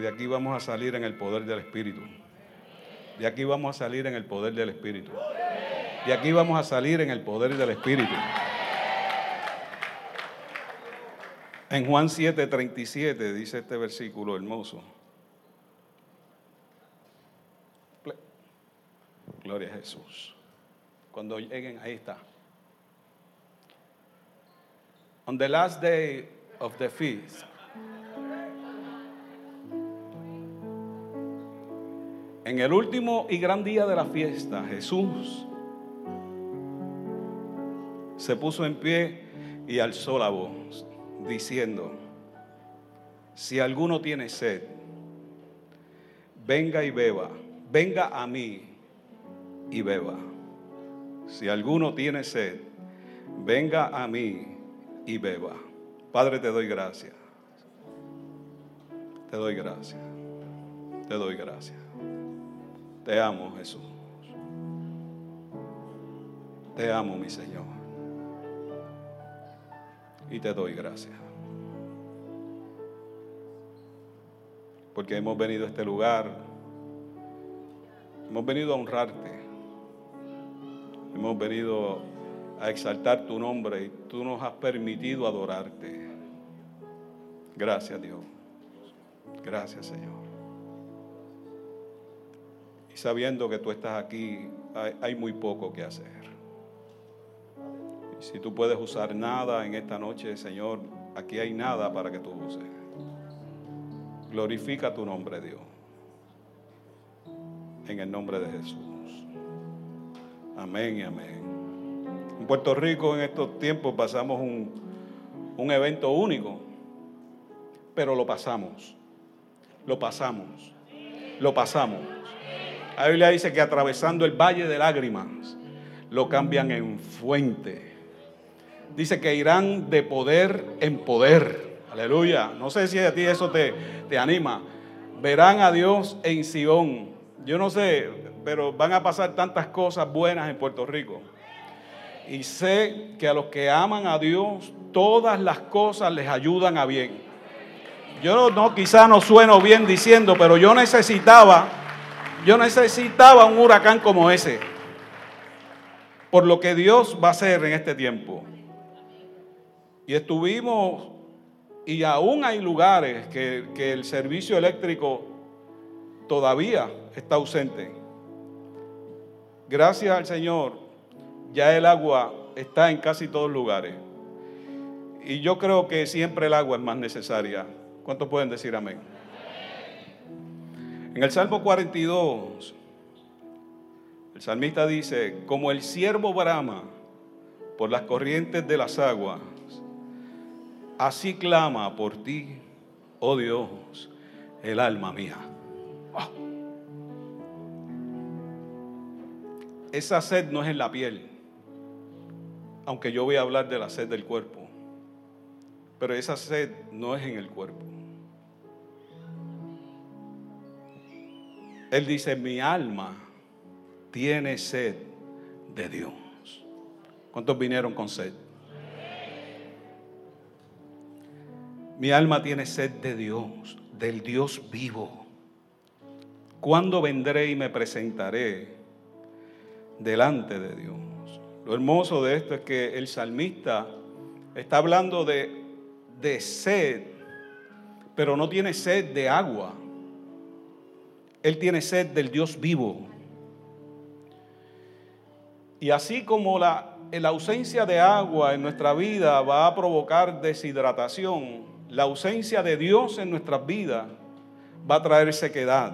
De aquí vamos a salir en el poder del Espíritu. De aquí vamos a salir en el poder del Espíritu. De aquí vamos a salir en el poder del Espíritu. En Juan 7:37 dice este versículo hermoso. Gloria a Jesús. Cuando lleguen, ahí está. On the last day of the feast, en el último y gran día de la fiesta, Jesús se puso en pie y alzó la voz, diciendo, si alguno tiene sed, venga y beba, venga a mí y beba. Si alguno tiene sed, venga a mí y beba. Padre, te doy gracias. Te doy gracias. Te doy gracias. Te amo, Jesús. Te amo, mi Señor. Y te doy gracias. Porque hemos venido a este lugar. Hemos venido a honrarte. Hemos venido a exaltar tu nombre y tú nos has permitido adorarte. Gracias Dios. Gracias Señor. Sabiendo que tú estás aquí, hay, muy poco que hacer. Y si tú puedes usar nada en esta noche, Señor, aquí hay nada para que tú uses. Glorifica tu nombre, Dios. En el nombre de Jesús. Amén y amén. En Puerto Rico en estos tiempos pasamos un, un evento único, pero lo pasamos, lo pasamos, lo pasamos. La Biblia dice que atravesando el valle de lágrimas, lo cambian en fuente. Dice que irán de poder en poder. Aleluya. No sé si a ti eso te, te anima. Verán a Dios en Sion. Yo no sé, pero van a pasar tantas cosas buenas en Puerto Rico. Y sé que a los que aman a Dios, todas las cosas les ayudan a bien. Yo no, quizá no sueno bien diciendo, pero yo necesitaba, yo necesitaba un huracán como ese. Por lo que Dios va a hacer en este tiempo. Y estuvimos, y aún hay lugares que, que el servicio eléctrico todavía está ausente. Gracias al Señor ya el agua está en casi todos lugares. Y yo creo que siempre el agua es más necesaria. ¿Cuántos pueden decir amén? En el Salmo 42, el salmista dice, como el siervo brama por las corrientes de las aguas, así clama por ti, oh Dios, el alma mía. Ah. Esa sed no es en la piel aunque yo voy a hablar de la sed del cuerpo, pero esa sed no es en el cuerpo. Él dice, mi alma tiene sed de Dios. ¿Cuántos vinieron con sed? Mi alma tiene sed de Dios, del Dios vivo. ¿Cuándo vendré y me presentaré delante de Dios? Lo hermoso de esto es que el salmista está hablando de, de sed, pero no tiene sed de agua. Él tiene sed del Dios vivo. Y así como la, la ausencia de agua en nuestra vida va a provocar deshidratación, la ausencia de Dios en nuestras vidas va a traer sequedad.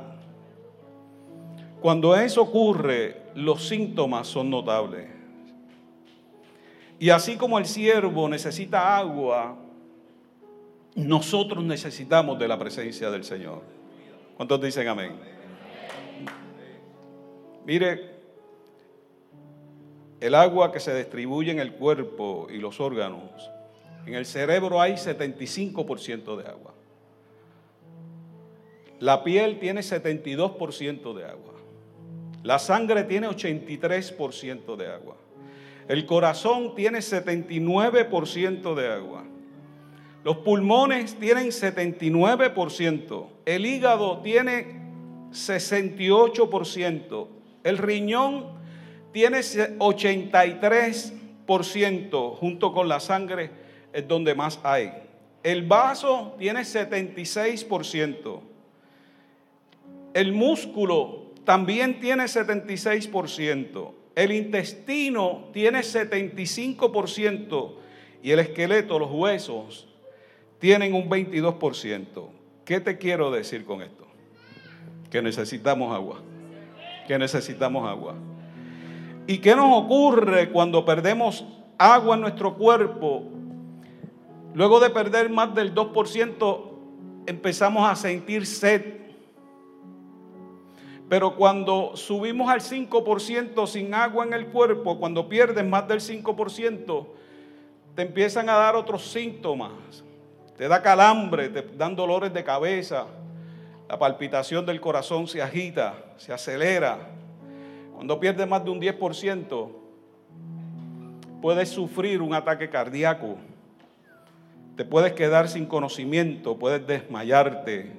Cuando eso ocurre, los síntomas son notables. Y así como el siervo necesita agua, nosotros necesitamos de la presencia del Señor. ¿Cuántos dicen amén? Mire, el agua que se distribuye en el cuerpo y los órganos, en el cerebro hay 75% de agua. La piel tiene 72% de agua. La sangre tiene 83% de agua. El corazón tiene 79% de agua. Los pulmones tienen 79%, el hígado tiene 68%, el riñón tiene 83%, junto con la sangre es donde más hay. El vaso tiene 76%. El músculo también tiene 76%. El intestino tiene 75% y el esqueleto, los huesos, tienen un 22%. ¿Qué te quiero decir con esto? Que necesitamos agua. Que necesitamos agua. ¿Y qué nos ocurre cuando perdemos agua en nuestro cuerpo? Luego de perder más del 2%, empezamos a sentir sed. Pero cuando subimos al 5% sin agua en el cuerpo, cuando pierdes más del 5%, te empiezan a dar otros síntomas te da calambre, te dan dolores de cabeza, la palpitación del corazón se agita, se acelera. Cuando pierdes más de un 10%, puedes sufrir un ataque cardíaco, te puedes quedar sin conocimiento, puedes desmayarte.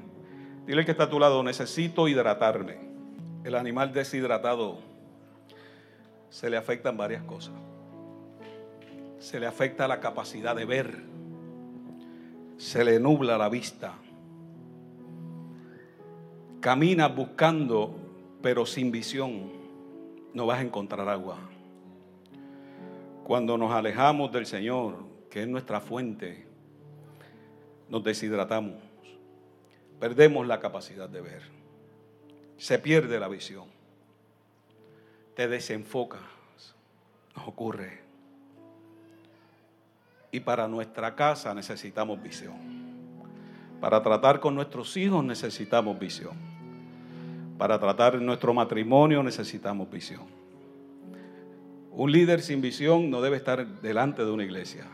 Dile que está a tu lado, necesito hidratarme. El animal deshidratado se le afectan varias cosas. Se le afecta la capacidad de ver se le nubla la vista. Camina buscando, pero sin visión, no vas a encontrar agua. Cuando nos alejamos del Señor, que es nuestra fuente, nos deshidratamos, perdemos la capacidad de ver, se pierde la visión, te desenfocas, nos ocurre. Y para nuestra casa necesitamos visión. Para tratar con nuestros hijos necesitamos visión. Para tratar nuestro matrimonio necesitamos visión. Un líder sin visión no debe estar delante de una iglesia.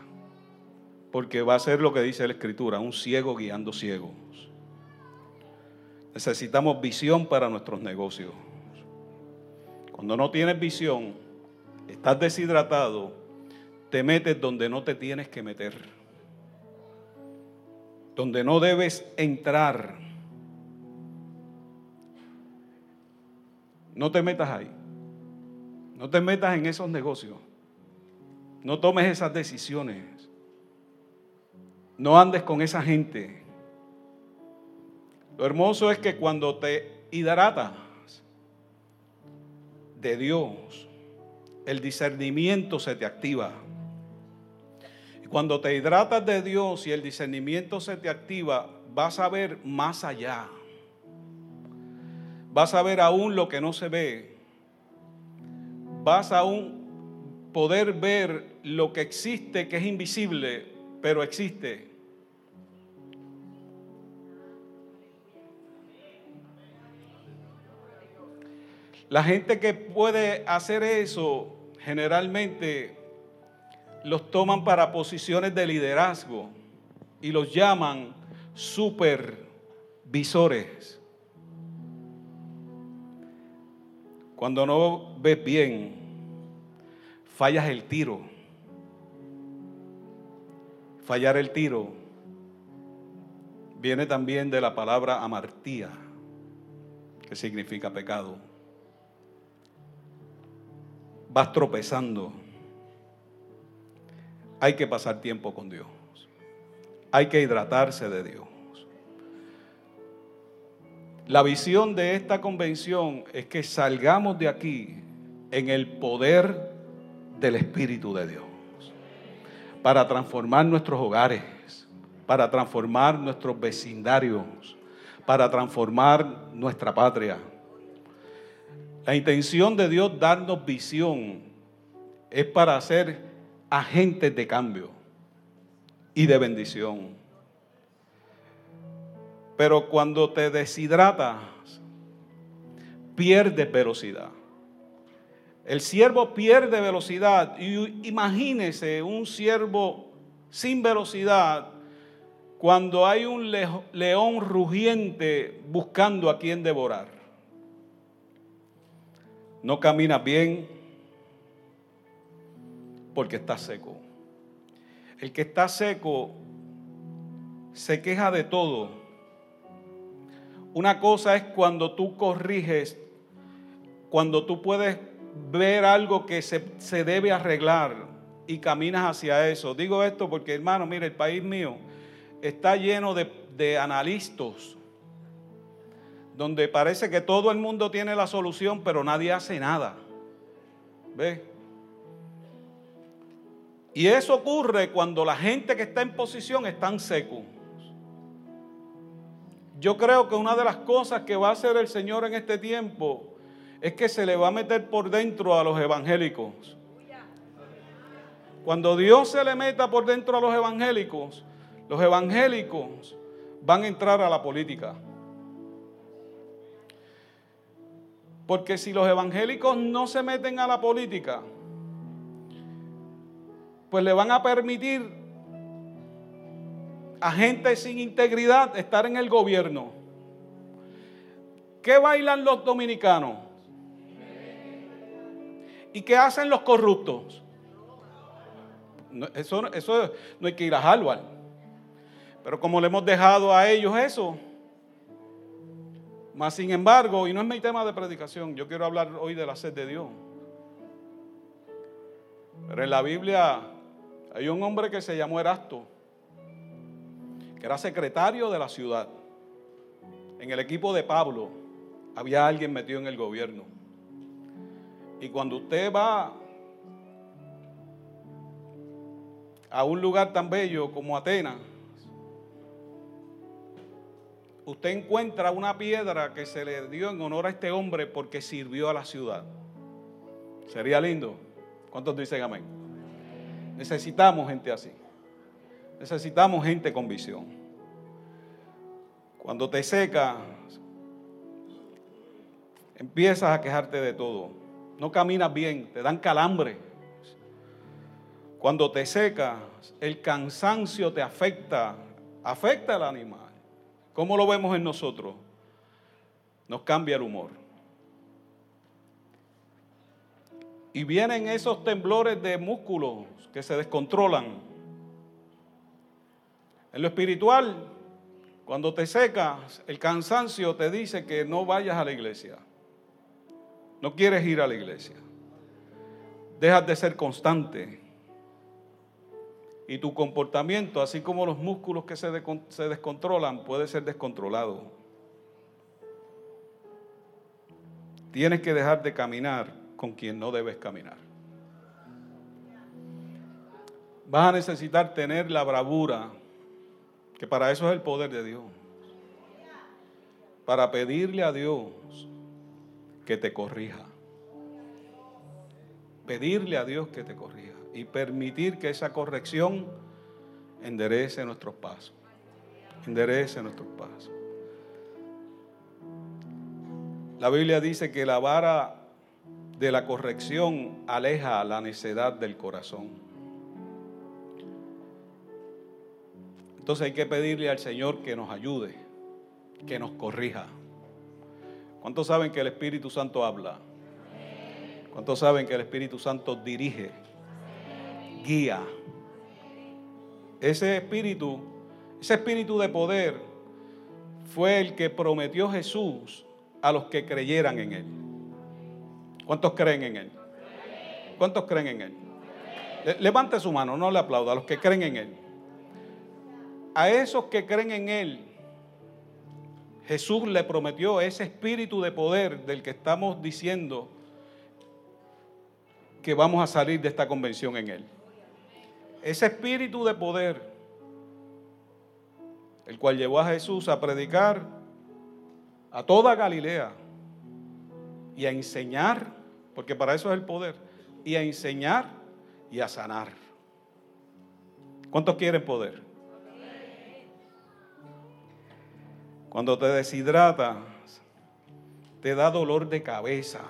Porque va a ser lo que dice la escritura, un ciego guiando ciegos. Necesitamos visión para nuestros negocios. Cuando no tienes visión, estás deshidratado, te metes donde no te tienes que meter, donde no debes entrar. No te metas ahí. No te metas en esos negocios. No tomes esas decisiones. No andes con esa gente. Lo hermoso es que cuando te hidratas de Dios, el discernimiento se te activa. Cuando te hidratas de Dios y el discernimiento se te activa, vas a ver más allá. Vas a ver aún lo que no se ve. Vas a aún poder ver lo que existe, que es invisible, pero existe. La gente que puede hacer eso generalmente los toman para posiciones de liderazgo y los llaman supervisores. Cuando no ves bien, fallas el tiro. Fallar el tiro viene también de la palabra amartía, que significa pecado. Vas tropezando hay que pasar tiempo con Dios. Hay que hidratarse de Dios. La visión de esta convención es que salgamos de aquí en el poder del Espíritu de Dios. Para transformar nuestros hogares, para transformar nuestros vecindarios, para transformar nuestra patria. La intención de Dios darnos visión es para hacer agentes de cambio y de bendición. Pero cuando te deshidratas, pierdes velocidad. El siervo pierde velocidad. Y imagínese un siervo sin velocidad cuando hay un león rugiente buscando a quien devorar. No camina bien, porque está seco. El que está seco se queja de todo. Una cosa es cuando tú corriges, cuando tú puedes ver algo que se, se debe arreglar y caminas hacia eso. Digo esto porque, hermano, mire, el país mío está lleno de, de analistas, donde parece que todo el mundo tiene la solución, pero nadie hace nada. ¿Ve? Y eso ocurre cuando la gente que está en posición está en seco. Yo creo que una de las cosas que va a hacer el Señor en este tiempo es que se le va a meter por dentro a los evangélicos. Cuando Dios se le meta por dentro a los evangélicos, los evangélicos van a entrar a la política. Porque si los evangélicos no se meten a la política, pues le van a permitir a gente sin integridad estar en el gobierno. ¿Qué bailan los dominicanos? ¿Y qué hacen los corruptos? Eso, eso no hay que ir a Harvard. Pero como le hemos dejado a ellos eso, más sin embargo, y no es mi tema de predicación, yo quiero hablar hoy de la sed de Dios. Pero en la Biblia hay un hombre que se llamó Erasto, que era secretario de la ciudad. En el equipo de Pablo había alguien metido en el gobierno. Y cuando usted va a un lugar tan bello como Atenas, usted encuentra una piedra que se le dio en honor a este hombre porque sirvió a la ciudad. Sería lindo. ¿Cuántos dicen amén? Necesitamos gente así. Necesitamos gente con visión. Cuando te secas, empiezas a quejarte de todo. No caminas bien, te dan calambre. Cuando te secas, el cansancio te afecta, afecta al animal. ¿Cómo lo vemos en nosotros? Nos cambia el humor. Y vienen esos temblores de músculos que se descontrolan. En lo espiritual, cuando te secas, el cansancio te dice que no vayas a la iglesia. No quieres ir a la iglesia. Dejas de ser constante. Y tu comportamiento, así como los músculos que se, se descontrolan, puede ser descontrolado. Tienes que dejar de caminar con quien no debes caminar. Vas a necesitar tener la bravura, que para eso es el poder de Dios. Para pedirle a Dios que te corrija. Pedirle a Dios que te corrija. Y permitir que esa corrección enderece nuestros pasos. Enderece nuestros pasos. La Biblia dice que la vara de la corrección aleja la necedad del corazón. Entonces hay que pedirle al Señor que nos ayude, que nos corrija. ¿Cuántos saben que el Espíritu Santo habla? ¿Cuántos saben que el Espíritu Santo dirige, guía? Ese espíritu, ese espíritu de poder fue el que prometió Jesús a los que creyeran en Él. ¿Cuántos creen en Él? ¿Cuántos creen en Él? Levante su mano, no le aplauda a los que creen en Él a esos que creen en Él, Jesús le prometió ese espíritu de poder del que estamos diciendo que vamos a salir de esta convención en Él. Ese espíritu de poder, el cual llevó a Jesús a predicar a toda Galilea y a enseñar, porque para eso es el poder, y a enseñar y a sanar. ¿Cuántos quieren poder? Cuando te deshidratas, te da dolor de cabeza.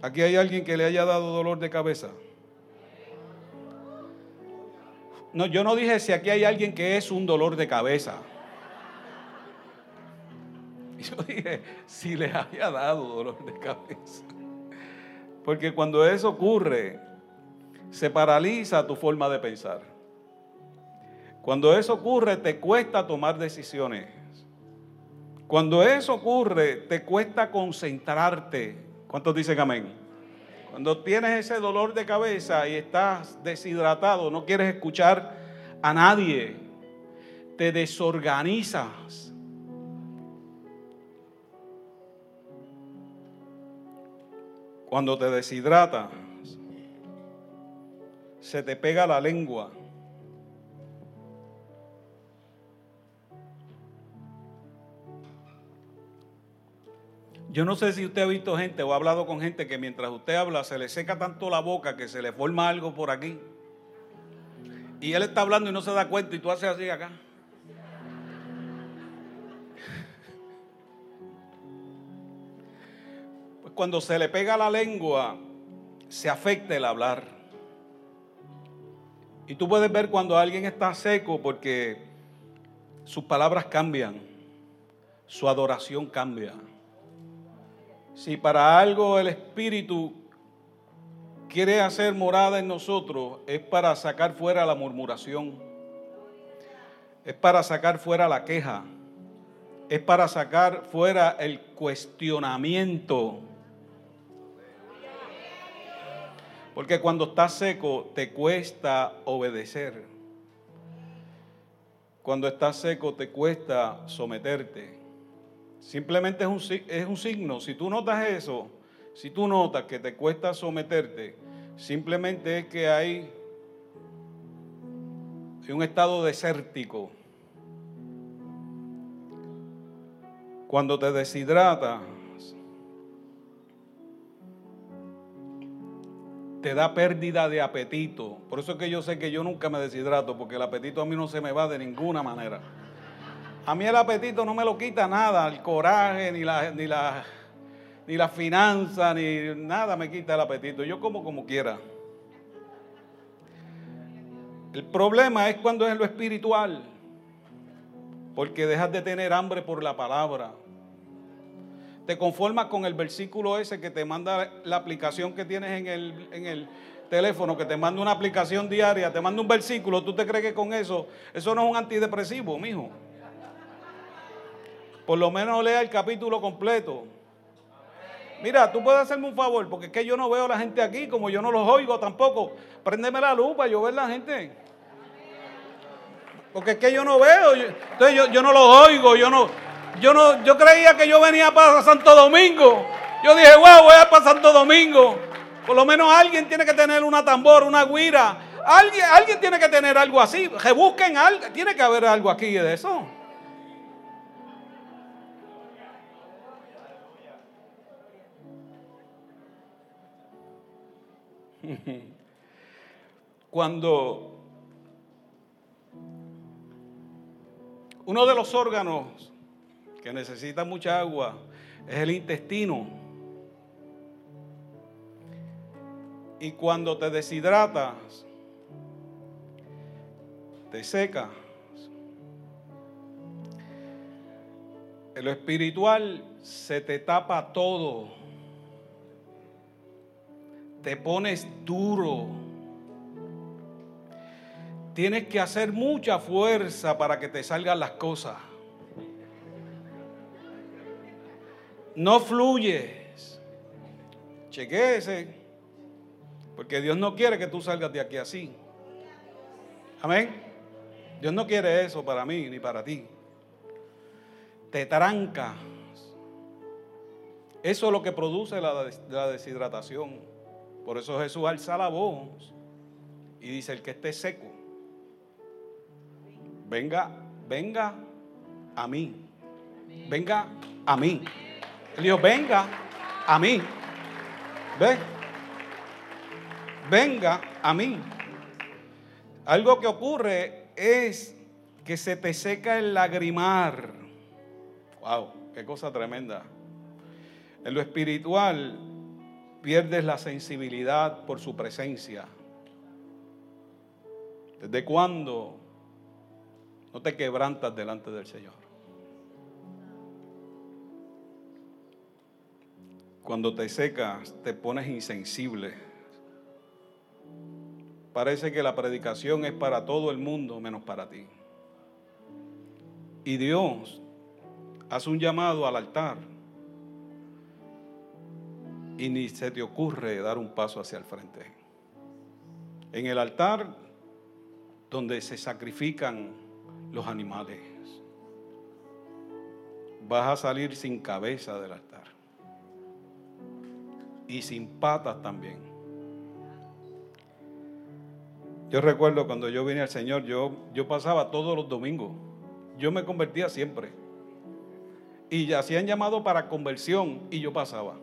¿Aquí hay alguien que le haya dado dolor de cabeza? No, yo no dije si aquí hay alguien que es un dolor de cabeza. Yo dije si le haya dado dolor de cabeza. Porque cuando eso ocurre, se paraliza tu forma de pensar. Cuando eso ocurre, te cuesta tomar decisiones. Cuando eso ocurre, te cuesta concentrarte. ¿Cuántos dicen amén? Cuando tienes ese dolor de cabeza y estás deshidratado, no quieres escuchar a nadie, te desorganizas. Cuando te deshidratas, se te pega la lengua. Yo no sé si usted ha visto gente o ha hablado con gente que mientras usted habla se le seca tanto la boca que se le forma algo por aquí. Y él está hablando y no se da cuenta y tú haces así acá. Pues cuando se le pega la lengua, se afecta el hablar. Y tú puedes ver cuando alguien está seco porque sus palabras cambian, su adoración cambia. Si para algo el Espíritu quiere hacer morada en nosotros, es para sacar fuera la murmuración, es para sacar fuera la queja, es para sacar fuera el cuestionamiento. Porque cuando estás seco te cuesta obedecer. Cuando estás seco te cuesta someterte. Simplemente es un, es un signo. Si tú notas eso, si tú notas que te cuesta someterte, simplemente es que hay un estado desértico. Cuando te deshidratas, te da pérdida de apetito. Por eso es que yo sé que yo nunca me deshidrato, porque el apetito a mí no se me va de ninguna manera. A mí el apetito no me lo quita nada, el coraje, ni la, ni la, ni la finanza, ni nada me quita el apetito. Yo como como quiera. El problema es cuando es lo espiritual, porque dejas de tener hambre por la palabra. Te conformas con el versículo ese que te manda la aplicación que tienes en el, en el teléfono, que te manda una aplicación diaria, te manda un versículo, tú te crees que con eso, eso no es un antidepresivo, mijo. Por lo menos lea el capítulo completo. Mira, tú puedes hacerme un favor, porque es que yo no veo a la gente aquí, como yo no los oigo tampoco. Préndeme la luz para yo ver la gente. Porque es que yo no veo, entonces yo, yo, no los oigo, yo no, yo no, yo creía que yo venía para Santo Domingo. Yo dije, wow, voy a para Santo Domingo. Por lo menos alguien tiene que tener una tambor, una guira. Alguien, alguien tiene que tener algo así. Que busquen algo, tiene que haber algo aquí de eso. Cuando uno de los órganos que necesita mucha agua es el intestino. Y cuando te deshidratas, te secas. En lo espiritual se te tapa todo te pones duro. Tienes que hacer mucha fuerza para que te salgan las cosas. No fluyes. Chequese. Porque Dios no quiere que tú salgas de aquí así. Amén. Dios no quiere eso para mí ni para ti. Te tranca. Eso es lo que produce la, la deshidratación. Por eso Jesús alza la voz y dice, el que esté seco, venga, venga a mí. Venga a mí. Él dijo, venga a mí. ¿Ve? Venga a mí. Algo que ocurre es que se te seca el lagrimar. Wow, qué cosa tremenda. En lo espiritual, pierdes la sensibilidad por su presencia? ¿Desde cuándo no te quebrantas delante del Señor? Cuando te secas, te pones insensible. parece que la predicación es para todo el mundo menos para ti. Y Dios hace un llamado al altar y ni se te ocurre dar un paso hacia el frente. En el altar donde se sacrifican los animales, vas a salir sin cabeza del altar y sin patas también. Yo recuerdo cuando yo vine al Señor, yo, yo pasaba todos los domingos, yo me convertía siempre. Y hacían llamado para conversión y yo pasaba.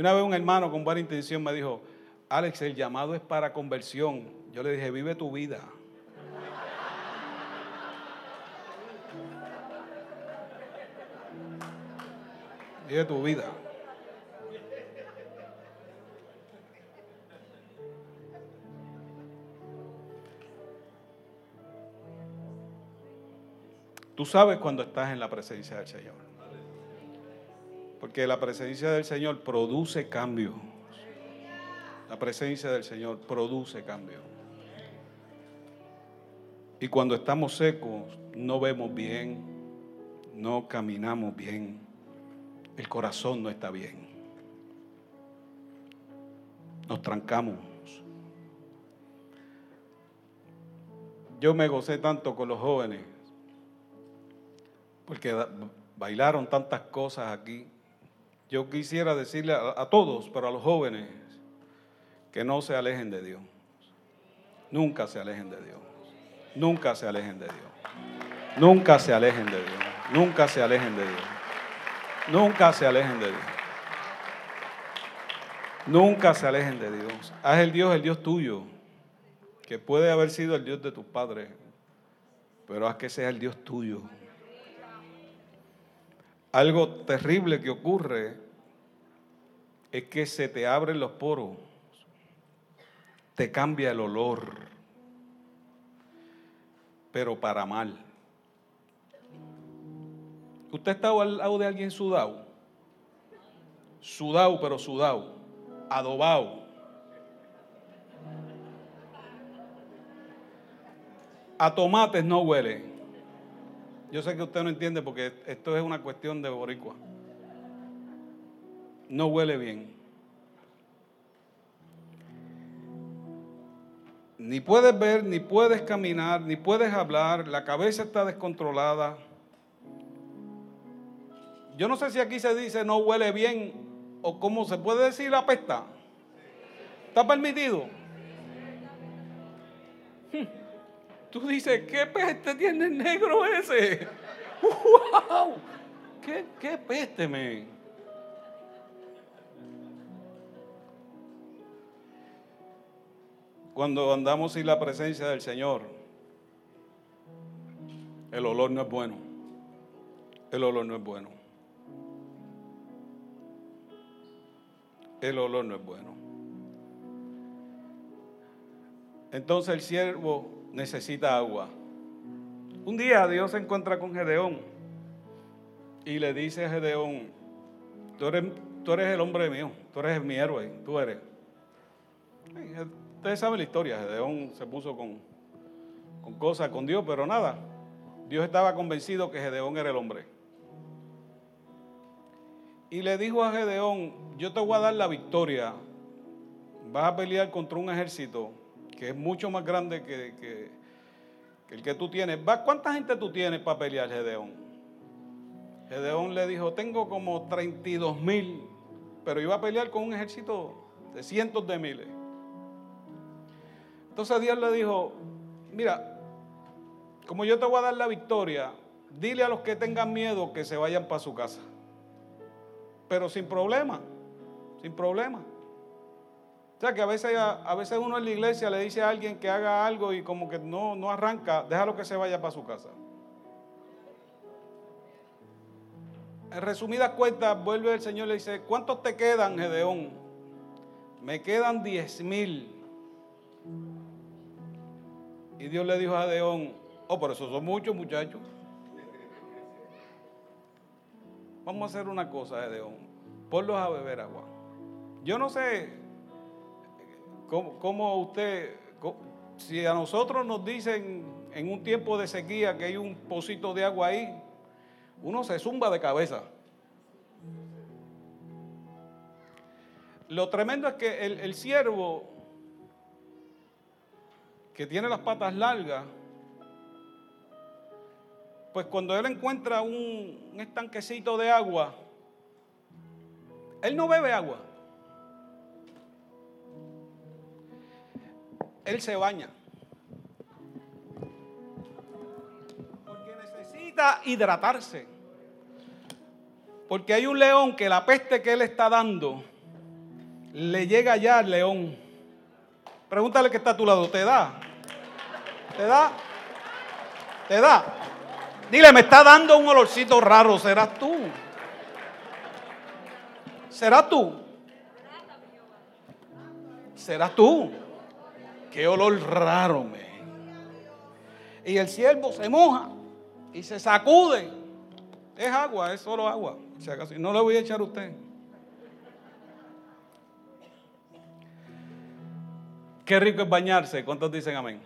Una vez un hermano con buena intención me dijo, Alex, el llamado es para conversión. Yo le dije, vive tu vida. Vive tu vida. Tú sabes cuando estás en la presencia del Señor. Porque la presencia del Señor produce cambio. La presencia del Señor produce cambio. Y cuando estamos secos, no vemos bien, no caminamos bien el corazón no está bien. Nos trancamos. Yo me gocé tanto con los jóvenes, porque bailaron tantas cosas aquí. Yo quisiera decirle a, todos, pero a los jóvenes, que no se alejen de Dios. Nunca se alejen de Dios. Nunca se alejen de Dios. Nunca se alejen de Dios. Nunca se alejen de Dios. Nunca se alejen de Dios. Nunca se alejen de Dios. Haz el Dios el Dios tuyo, que puede haber sido el Dios de tus padres, pero haz que sea el Dios tuyo. Algo terrible que ocurre es que se te abren los poros, te cambia el olor, pero para mal. ¿Usted está al lado de alguien sudado? Sudado, pero sudado. Adobado. A tomates no huele. Yo sé que usted no entiende porque esto es una cuestión de boricua. No huele bien. Ni puedes ver, ni puedes caminar, ni puedes hablar. La cabeza está descontrolada. Yo no sé si aquí se dice no huele bien o cómo se puede decir apesta. ¿Está permitido? Hmm. Tú dices, ¿qué peste tiene el negro ese? ¡Wow! ¿Qué, qué peste, me? Cuando andamos sin la presencia del Señor, el olor no es bueno. El olor no es bueno. el olor no es bueno. Entonces el siervo necesita agua. Un día Dios se encuentra con Gedeón y le dice a Gedeón, tú eres, tú eres el hombre mío, tú eres mi héroe, tú eres. Ustedes saben la historia, Gedeón se puso con, con cosas con Dios, pero nada. Dios estaba convencido que Gedeón era el hombre y le dijo a Gedeón, yo te voy a dar la victoria, vas a pelear contra un ejército que es mucho más grande que, el que tú tienes. ¿Cuánta gente tú tienes para pelear, Gedeón? Gedeón le dijo, tengo como 32 mil, pero iba a pelear con un ejército de cientos de miles. Entonces Dios le dijo, mira, como yo te voy a dar la victoria, dile a los que tengan miedo que se vayan para su casa pero sin problema, sin problema. O sea que a veces, a, veces uno en la iglesia le dice a alguien que haga algo y como que no, no arranca, déjalo que se vaya para su casa. En resumidas cuentas, vuelve el Señor y le dice, ¿cuántos te quedan, Gedeón? Me quedan diez mil. Y Dios le dijo a Gedeón, oh, pero esos son muchos muchachos. Vamos a hacer una cosa, Edeón. Ponlos a beber agua. Yo no sé ¿cómo, usted, si a nosotros nos dicen en un tiempo de sequía que hay un pocito de agua ahí, uno se zumba de cabeza. Lo tremendo es que el, el siervo que tiene las patas largas, pues cuando él encuentra un, estanquecito de agua, él no bebe agua. Él se baña. Porque necesita hidratarse. Porque hay un león que la peste que él está dando le llega ya al león. Pregúntale que está a tu lado, ¿te da? ¿Te da? ¿Te da? Dile, me está dando un olorcito raro, serás tú. ¿Serás tú? ¿Serás tú? Qué olor raro, me. Y el siervo se moja y se sacude. Es agua, es solo agua. no le voy a echar a usted. Qué rico es bañarse. ¿Cuántos dicen amén?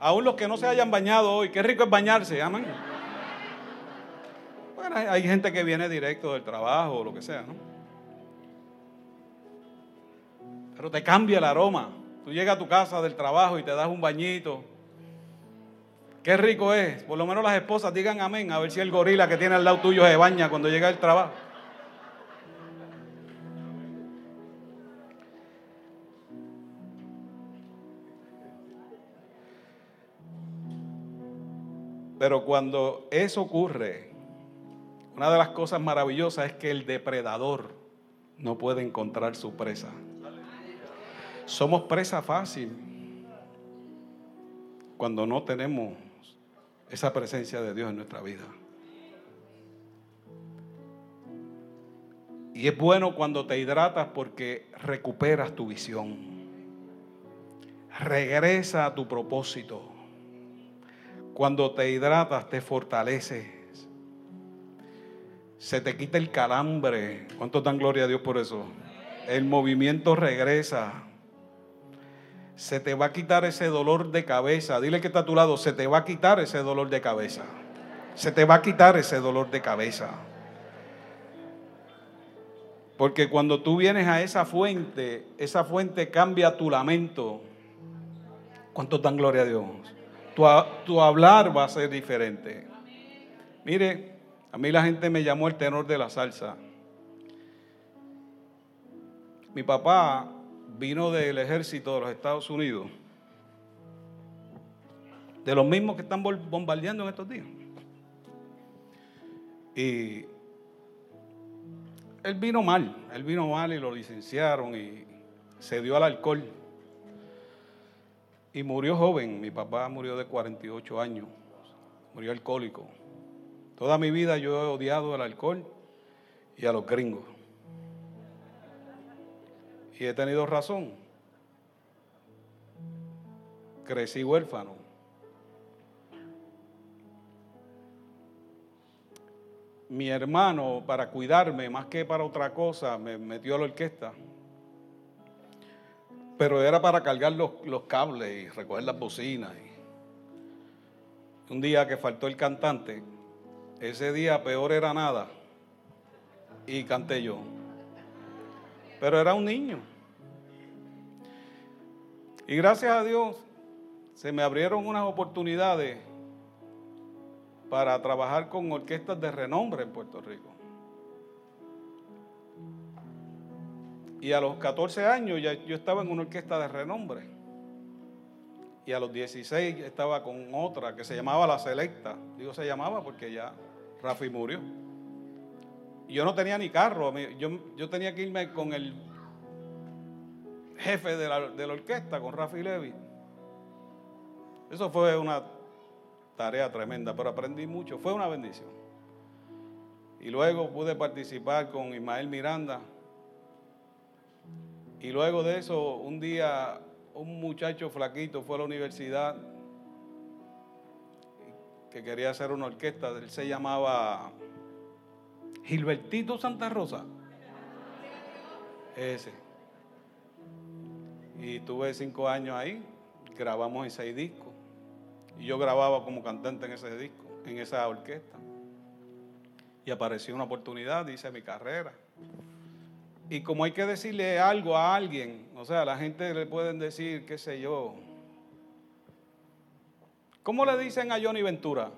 Aún los que no se hayan bañado hoy, qué rico es bañarse, amén. Bueno, hay gente que viene directo del trabajo o lo que sea, ¿no? Pero te cambia el aroma. Tú llegas a tu casa del trabajo y te das un bañito. Qué rico es. Por lo menos las esposas digan amén, a ver si el gorila que tiene al lado tuyo se baña cuando llega el trabajo. Pero cuando eso ocurre, una de las cosas maravillosas es que el depredador no puede encontrar su presa. Somos presa fácil cuando no tenemos esa presencia de Dios en nuestra vida. Y es bueno cuando te hidratas porque recuperas tu visión. Regresa a tu propósito. Cuando te hidratas, te fortaleces. Se te quita el calambre. ¿Cuánto dan gloria a Dios por eso? El movimiento regresa. Se te va a quitar ese dolor de cabeza. Dile que está a tu lado. Se te va a quitar ese dolor de cabeza. Se te va a quitar ese dolor de cabeza. Porque cuando tú vienes a esa fuente, esa fuente cambia tu lamento. ¿Cuánto dan gloria a Dios? tu, hablar va a ser diferente. Mire, a mí la gente me llamó el tenor de la salsa. Mi papá vino del ejército de los Estados Unidos, de los mismos que están bombardeando en estos días. Y él vino mal, él vino mal y lo licenciaron y se dio al alcohol. Y murió joven, mi papá murió de 48 años, murió alcohólico. Toda mi vida yo he odiado el alcohol y a los gringos. Y he tenido razón. Crecí huérfano. Mi hermano, para cuidarme más que para otra cosa, me metió a la orquesta pero era para cargar los, cables y recoger las bocinas. un día que faltó el cantante, ese día peor era nada, y canté yo. Pero era un niño. Y gracias a Dios se me abrieron unas oportunidades para trabajar con orquestas de renombre en Puerto Rico. Y a los 14 años ya yo estaba en una orquesta de renombre. Y a los 16 estaba con otra que se llamaba La Selecta. Digo se llamaba porque ya Rafi murió. Yo no tenía ni carro. Yo, yo tenía que irme con el jefe de la, de la orquesta, con Rafi Levy. Eso fue una tarea tremenda, pero aprendí mucho. Fue una bendición. Y luego pude participar con Ismael Miranda y luego de eso, un día un muchacho flaquito fue a la universidad que quería hacer una orquesta. Él se llamaba Gilbertito Santa Rosa. Ese. Y tuve cinco años ahí, grabamos en seis discos. Y yo grababa como cantante en ese disco, en esa orquesta. Y apareció una oportunidad, hice mi carrera. Y como hay que decirle algo a alguien, o sea, la gente le pueden decir, qué sé yo. ¿Cómo le dicen a Johnny Ventura?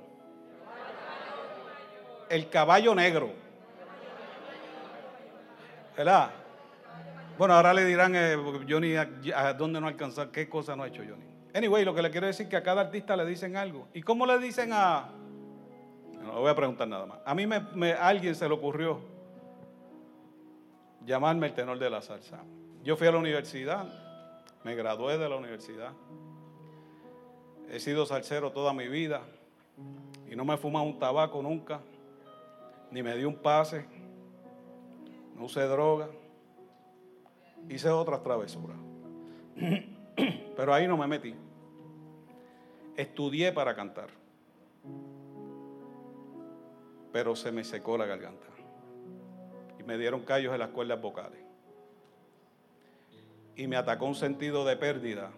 El caballo negro. ¿Verdad? Bueno, ahora le dirán, eh, Johnny, ¿a, dónde no alcanzó? ¿Qué cosa no ha hecho Johnny? Anyway, lo que le quiero decir es que a cada artista le dicen algo. ¿Y cómo le dicen a.? No voy a preguntar nada más. A mí me, alguien se le ocurrió llamarme el tenor de la salsa. Yo fui a la universidad, me gradué de la universidad. He sido salsero toda mi vida y no me he fumado un tabaco nunca, ni me di un pase, usé droga hice otras travesuras. Pero ahí no me metí. Estudié para cantar. Pero se me secó la garganta. Y me dieron callos en las cuerdas vocales. Y me atacó un sentido de pérdida.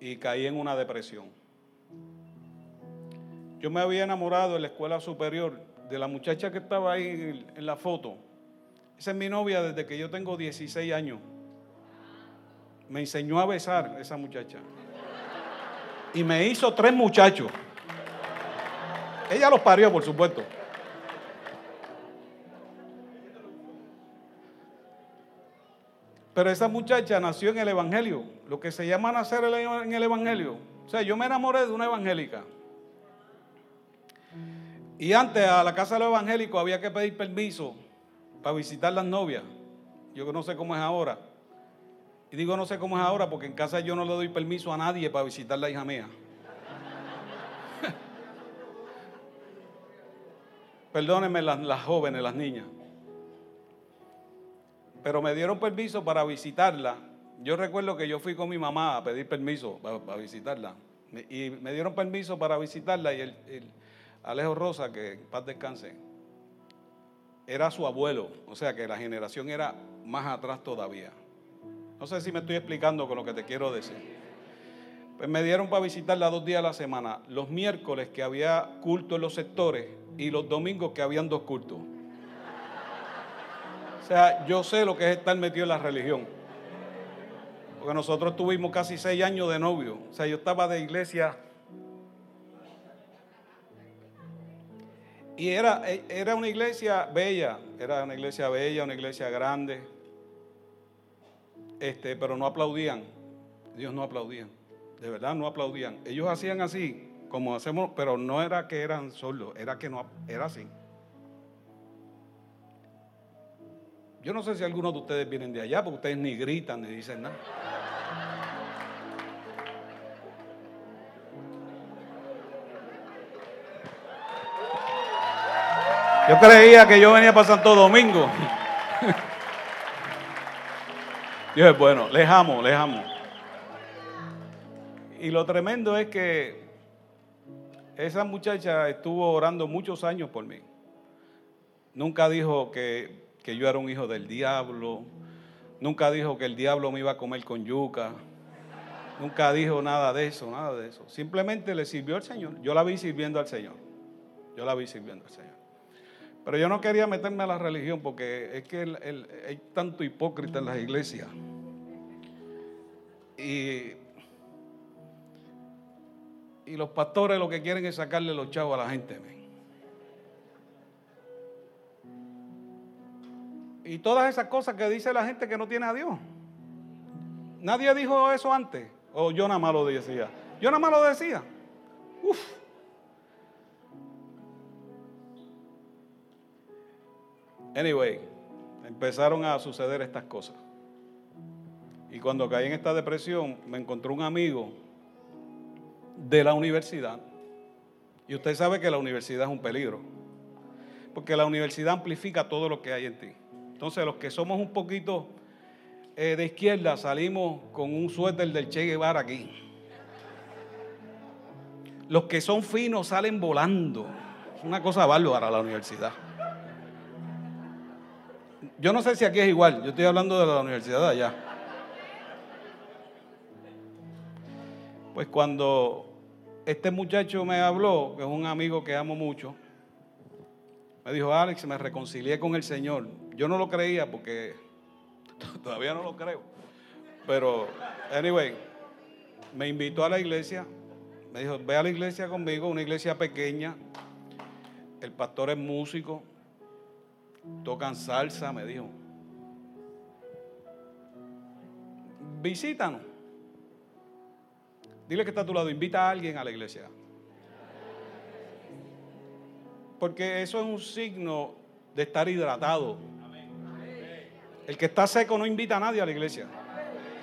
Y caí en una depresión. Yo me había enamorado en la escuela superior de la muchacha que estaba ahí en la foto esa es mi novia desde que yo tengo 16 años. Me enseñó a besar esa muchacha. Y me hizo tres muchachos. Ella los parió, por supuesto. Pero esa muchacha nació en el Evangelio, lo que se llama nacer en el Evangelio. O sea, yo me enamoré de una evangélica. Y antes a la casa de los evangélicos había que pedir permiso para visitar las novias. Yo no sé cómo es ahora. Y digo no sé cómo es ahora porque en casa yo no le doy permiso a nadie para visitar la hija mía. Perdónenme las, jóvenes, las niñas. Pero me dieron permiso para visitarla. Yo recuerdo que yo fui con mi mamá a pedir permiso para, visitarla. Y me dieron permiso para visitarla y el, el Alejo Rosa, que paz descanse, era su abuelo, o sea que la generación era más atrás todavía. No sé si me estoy explicando con lo que te quiero decir. Pues me dieron para visitarla dos días a la semana, los miércoles que había culto en los sectores y los domingos que habían dos cultos. O sea, yo sé lo que es estar metido en la religión. Porque nosotros tuvimos casi seis años de novio. O sea, yo estaba de iglesia Y era, era una iglesia bella, era una iglesia bella, una iglesia grande, este, pero no aplaudían. Dios no aplaudían, de verdad no aplaudían. Ellos hacían así, como hacemos, pero no era que eran sordos, era que no, era así. Yo no sé si algunos de ustedes vienen de allá, porque ustedes ni gritan ni dicen nada. Yo creía que yo venía para Santo Domingo. Dios es bueno, les amo, les amo. Y lo tremendo es que esa muchacha estuvo orando muchos años por mí. Nunca dijo que, que yo era un hijo del diablo. Nunca dijo que el diablo me iba a comer con yuca. Nunca dijo nada de eso, nada de eso. Simplemente le sirvió al Señor. Yo la vi sirviendo al Señor. Yo la vi sirviendo al Señor. Pero yo no quería meterme a la religión porque es que hay tanto hipócrita en las iglesias. Y, y los pastores lo que quieren es sacarle los chavos a la gente. Y todas esas cosas que dice la gente que no tiene a Dios. Nadie dijo eso antes. O yo nada más lo decía. Yo nada más lo decía. Uf. Anyway, empezaron a suceder estas cosas. Y cuando caí en esta depresión, me encontró un amigo de la universidad. Y usted sabe que la universidad es un peligro. Porque la universidad amplifica todo lo que hay en ti. Entonces, los que somos un poquito eh, de izquierda salimos con un suéter del Che Guevara aquí. Los que son finos salen volando. Es una cosa bárbara la universidad Yo no sé si aquí es igual, yo estoy hablando de la universidad de allá. Pues cuando este muchacho me habló, que es un amigo que amo mucho, me dijo, Alex, me reconcilié con el Señor. Yo no lo creía porque todavía no lo creo. Pero, anyway, me invitó a la iglesia. Me dijo, ve a la iglesia conmigo, una iglesia pequeña. El pastor es músico. Tocan salsa, me dijo. Visítanos. Dile que está a tu lado, invita a alguien a la iglesia. Porque eso es un signo de estar hidratado. El que está seco no invita a nadie a la iglesia.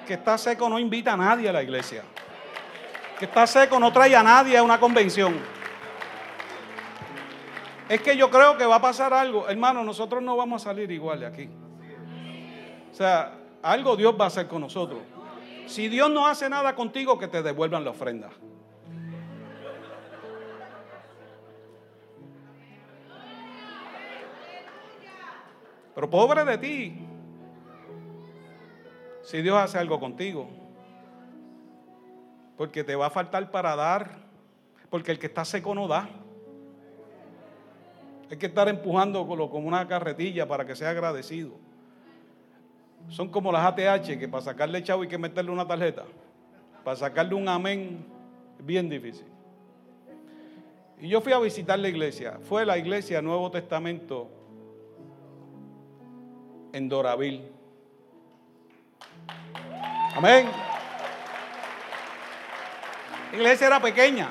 El que está seco no invita a nadie a la iglesia. El que está seco no trae a nadie a una convención. Es que yo creo que va a pasar algo. Hermano, nosotros no vamos a salir igual de aquí. O sea, algo Dios va a hacer con nosotros. Si Dios no hace nada contigo, que te devuelvan la ofrenda. Pero pobre de ti, si Dios hace algo contigo. Porque te va a faltar para dar. Porque el que está seco no da. Hay que estar empujando como una carretilla para que sea agradecido. Son como las ATH que para sacarle chavo hay que meterle una tarjeta. Para sacarle un amén, bien difícil. Y yo fui a visitar la iglesia. Fue la iglesia Nuevo Testamento en Doraville. Amén. La iglesia era pequeña,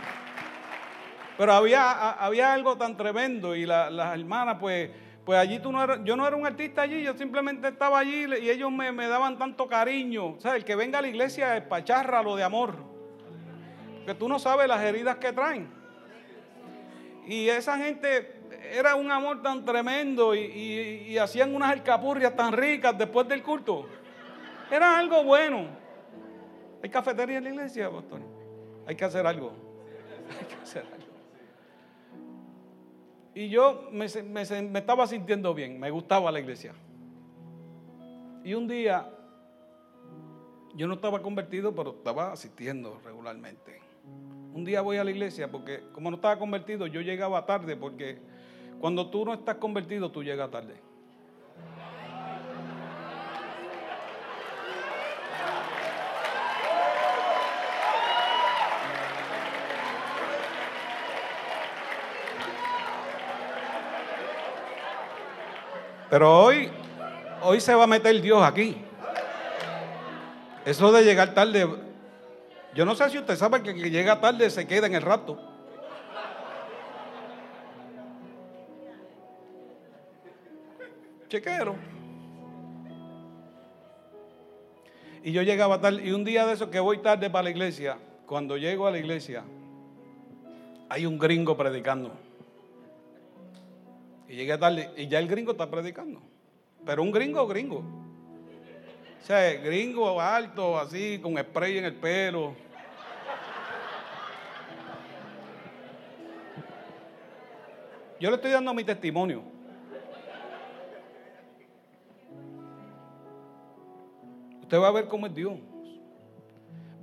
pero había, había algo tan tremendo y las hermanas, pues, pues allí tú no eras, yo no era un artista allí, yo simplemente estaba allí y ellos me, daban tanto cariño. O sea, el que venga a la iglesia es lo de amor, porque tú no sabes las heridas que traen. Y esa gente era un amor tan tremendo y, y hacían unas alcapurrias tan ricas después del culto. Era algo bueno. ¿Hay cafetería en la iglesia, pastor? Hay que hacer algo. Hay que hacer algo. Y yo me, me, estaba sintiendo bien, me gustaba la iglesia. Y un día, yo no estaba convertido, pero estaba asistiendo regularmente. Un día voy a la iglesia porque como no estaba convertido, yo llegaba tarde porque cuando tú no estás convertido, tú llegas tarde. Pero hoy, hoy se va a meter Dios aquí. Eso de llegar tarde, yo no sé si usted sabe que que llega tarde se queda en el rato. Chequero. Y yo llegaba tarde, y un día de eso que voy tarde para la iglesia, cuando llego a la iglesia, hay un gringo predicando. Y llegué tarde y ya el gringo está predicando. Pero un gringo gringo. O sea, gringo alto, así, con spray en el pelo. Yo le estoy dando mi testimonio. Usted va a ver cómo es Dios.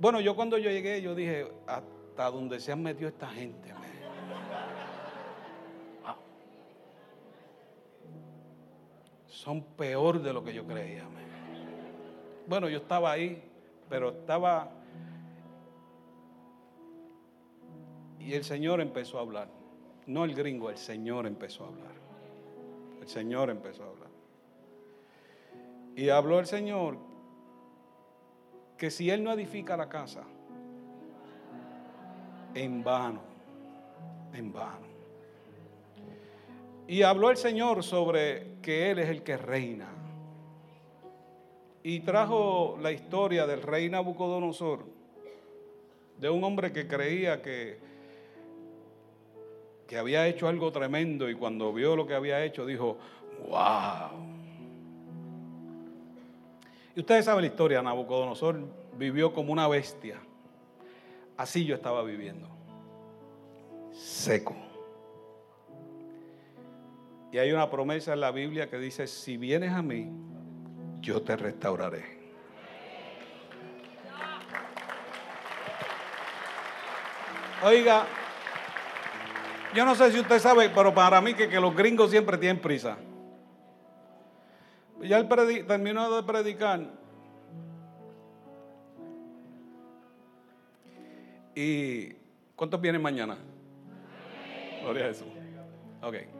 Bueno, yo cuando yo llegué, yo dije, hasta donde se han metido esta gente. Son peor de lo que yo creía. Bueno, yo estaba ahí, pero estaba... Y el Señor empezó a hablar. No el gringo, el Señor empezó a hablar. El Señor empezó a hablar. Y habló el Señor que si Él no edifica la casa, en vano, en vano. Y habló el Señor sobre que Él es el que reina. Y trajo la historia del rey Nabucodonosor, de un hombre que creía que, que había hecho algo tremendo y cuando vio lo que había hecho dijo, wow. Y ustedes saben la historia, Nabucodonosor vivió como una bestia. Así yo estaba viviendo. Seco Y hay una promesa en la Biblia que dice, si vienes a mí, yo te restauraré. Oiga, yo no sé si usted sabe, pero para mí que, los gringos siempre tienen prisa. Ya él terminó de predicar. ¿Y cuántos vienen mañana? Gloria a Jesús. Ok.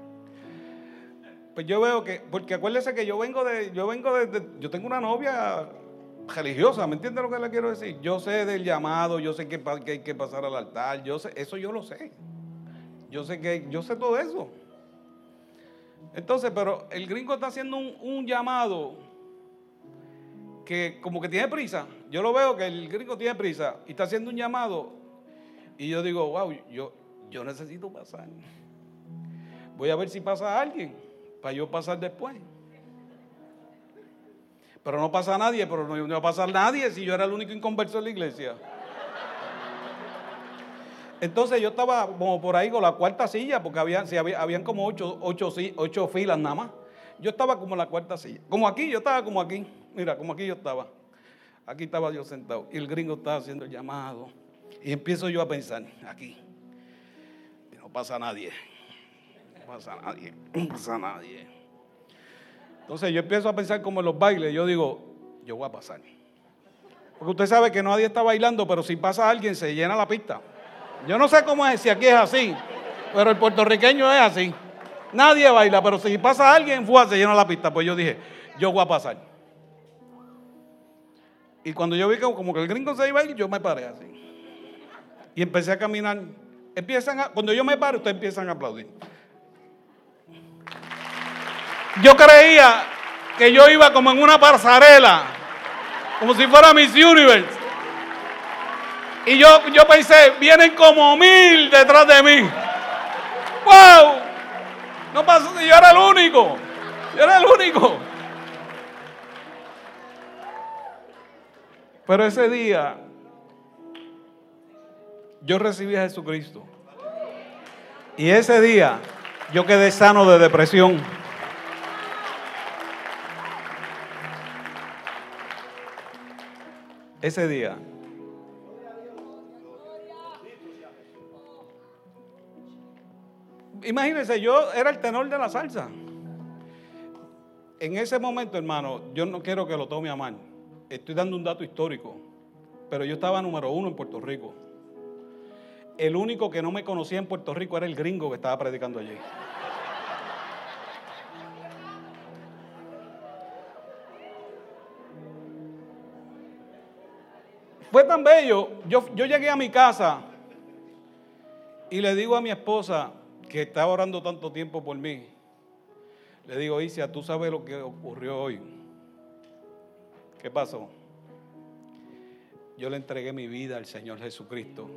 Pues yo veo que, porque acuérdese que yo vengo de, yo vengo de, yo tengo una novia religiosa, ¿me entiende lo que le quiero decir? Yo sé del llamado, yo sé que, hay que pasar al altar, yo sé, eso yo lo sé. Yo sé que, yo sé todo eso. Entonces, pero el gringo está haciendo un, llamado que como que tiene prisa. Yo lo veo que el gringo tiene prisa y está haciendo un llamado. Y yo digo, wow, yo, yo necesito pasar. Voy a ver si pasa alguien para yo pasar después. Pero no pasa nadie, pero no, no va a pasar nadie si yo era el único inconverso en la iglesia. Entonces yo estaba como por ahí con la cuarta silla, porque había, habían como ocho, ocho, filas nada más. Yo estaba como en la cuarta silla. Como aquí, yo estaba como aquí. Mira, como aquí yo estaba. Aquí estaba yo sentado. Y el gringo estaba haciendo el llamado. Y empiezo yo a pensar, aquí. No pasa nadie. Pasa nadie. No pasa nadie. Entonces yo empiezo a pensar como en los bailes. Yo digo, yo voy a pasar. Porque usted sabe que nadie está bailando, pero si pasa alguien se llena la pista. Yo no sé cómo es, si aquí es así, pero el puertorriqueño es así. Nadie baila, pero si pasa alguien, fue, se llena la pista. Pues yo dije, yo voy a pasar. Y cuando yo vi que como que el gringo se iba a ir, yo me paré así. Y empecé a caminar. Empiezan a, cuando yo me paro, ustedes empiezan a aplaudir. Yo creía que yo iba como en una pasarela, como si fuera Miss Universe. Y yo, yo pensé, vienen como mil detrás de mí. ¡Wow! No pasó, yo era el único. Yo era el único. Pero ese día yo recibí a Jesucristo. Y ese día yo quedé sano de depresión. Ese día Imagínense, yo era el tenor de la salsa. En ese momento, hermano, yo no quiero que lo tome a mal. Estoy dando un dato histórico. Pero yo estaba número uno en Puerto Rico. El único que no me conocía en Puerto Rico era el gringo que estaba predicando allí. Fue tan bello. Yo, yo llegué a mi casa y le digo a mi esposa, que estaba orando tanto tiempo por mí, le digo, Isia, tú sabes lo que ocurrió hoy. ¿Qué pasó? Yo le entregué mi vida al Señor Jesucristo.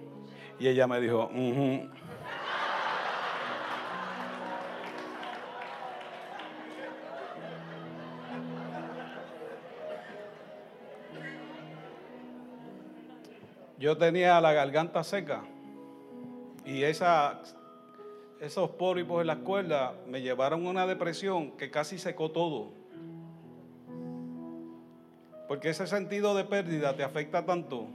Y ella me dijo, Yo tenía la garganta seca y esos pólipos en la escuela me llevaron a una depresión que casi secó todo. Porque ese sentido de pérdida te afecta tanto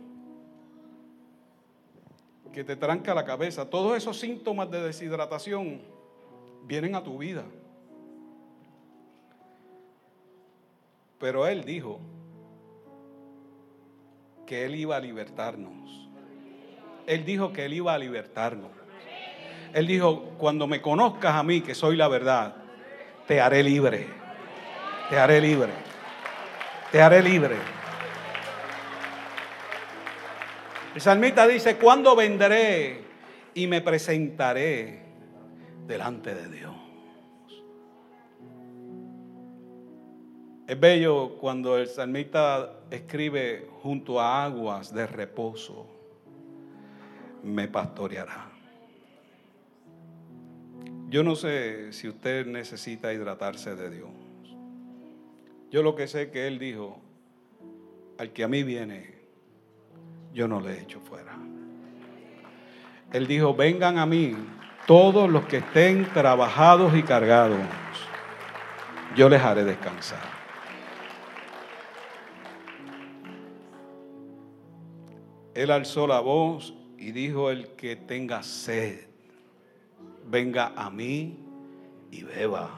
que te tranca la cabeza. Todos esos síntomas de deshidratación vienen a tu vida. Pero Él dijo que Él iba a libertarnos. Él dijo que Él iba a libertarnos. Él dijo, cuando me conozcas a mí, que soy la verdad, te haré libre. Te haré libre. Te haré libre. El salmista dice, ¿cuándo vendré y me presentaré delante de Dios? Es bello cuando el salmista escribe junto a aguas de reposo, me pastoreará. Yo no sé si usted necesita hidratarse de Dios. Yo lo que sé es que Él dijo, al que a mí viene, yo no le echo fuera. Él dijo, vengan a mí todos los que estén trabajados y cargados, yo les haré descansar. Él alzó la voz y dijo, el que tenga sed, venga a mí y beba.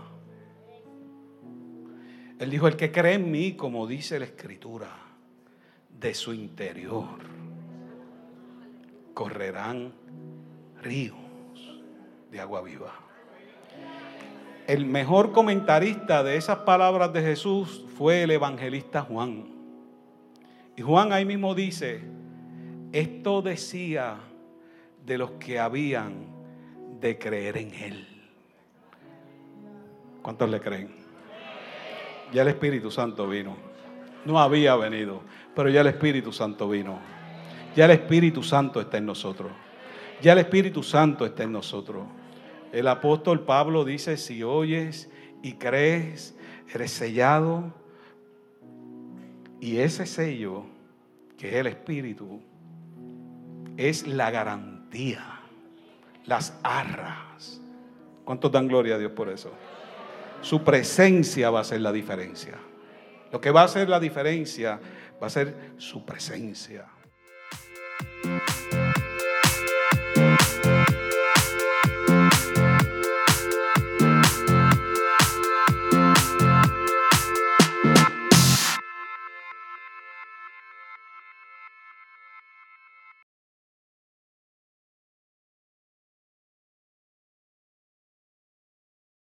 Él dijo, el que cree en mí, como dice la escritura, de su interior correrán ríos de agua viva. El mejor comentarista de esas palabras de Jesús fue el evangelista Juan. Y Juan ahí mismo dice, esto decía de los que habían de creer en Él. ¿Cuántos le creen? Ya el Espíritu Santo vino. No había venido, pero ya el Espíritu Santo vino. Ya el Espíritu Santo está en nosotros. Ya el Espíritu Santo está en nosotros. El apóstol Pablo dice, si oyes y crees, eres sellado. Y ese sello, que es el Espíritu, es la garantía, las arras. ¿Cuántos dan gloria a Dios por eso? Su presencia va a ser la diferencia. Lo que va a hacer la diferencia va a ser su presencia.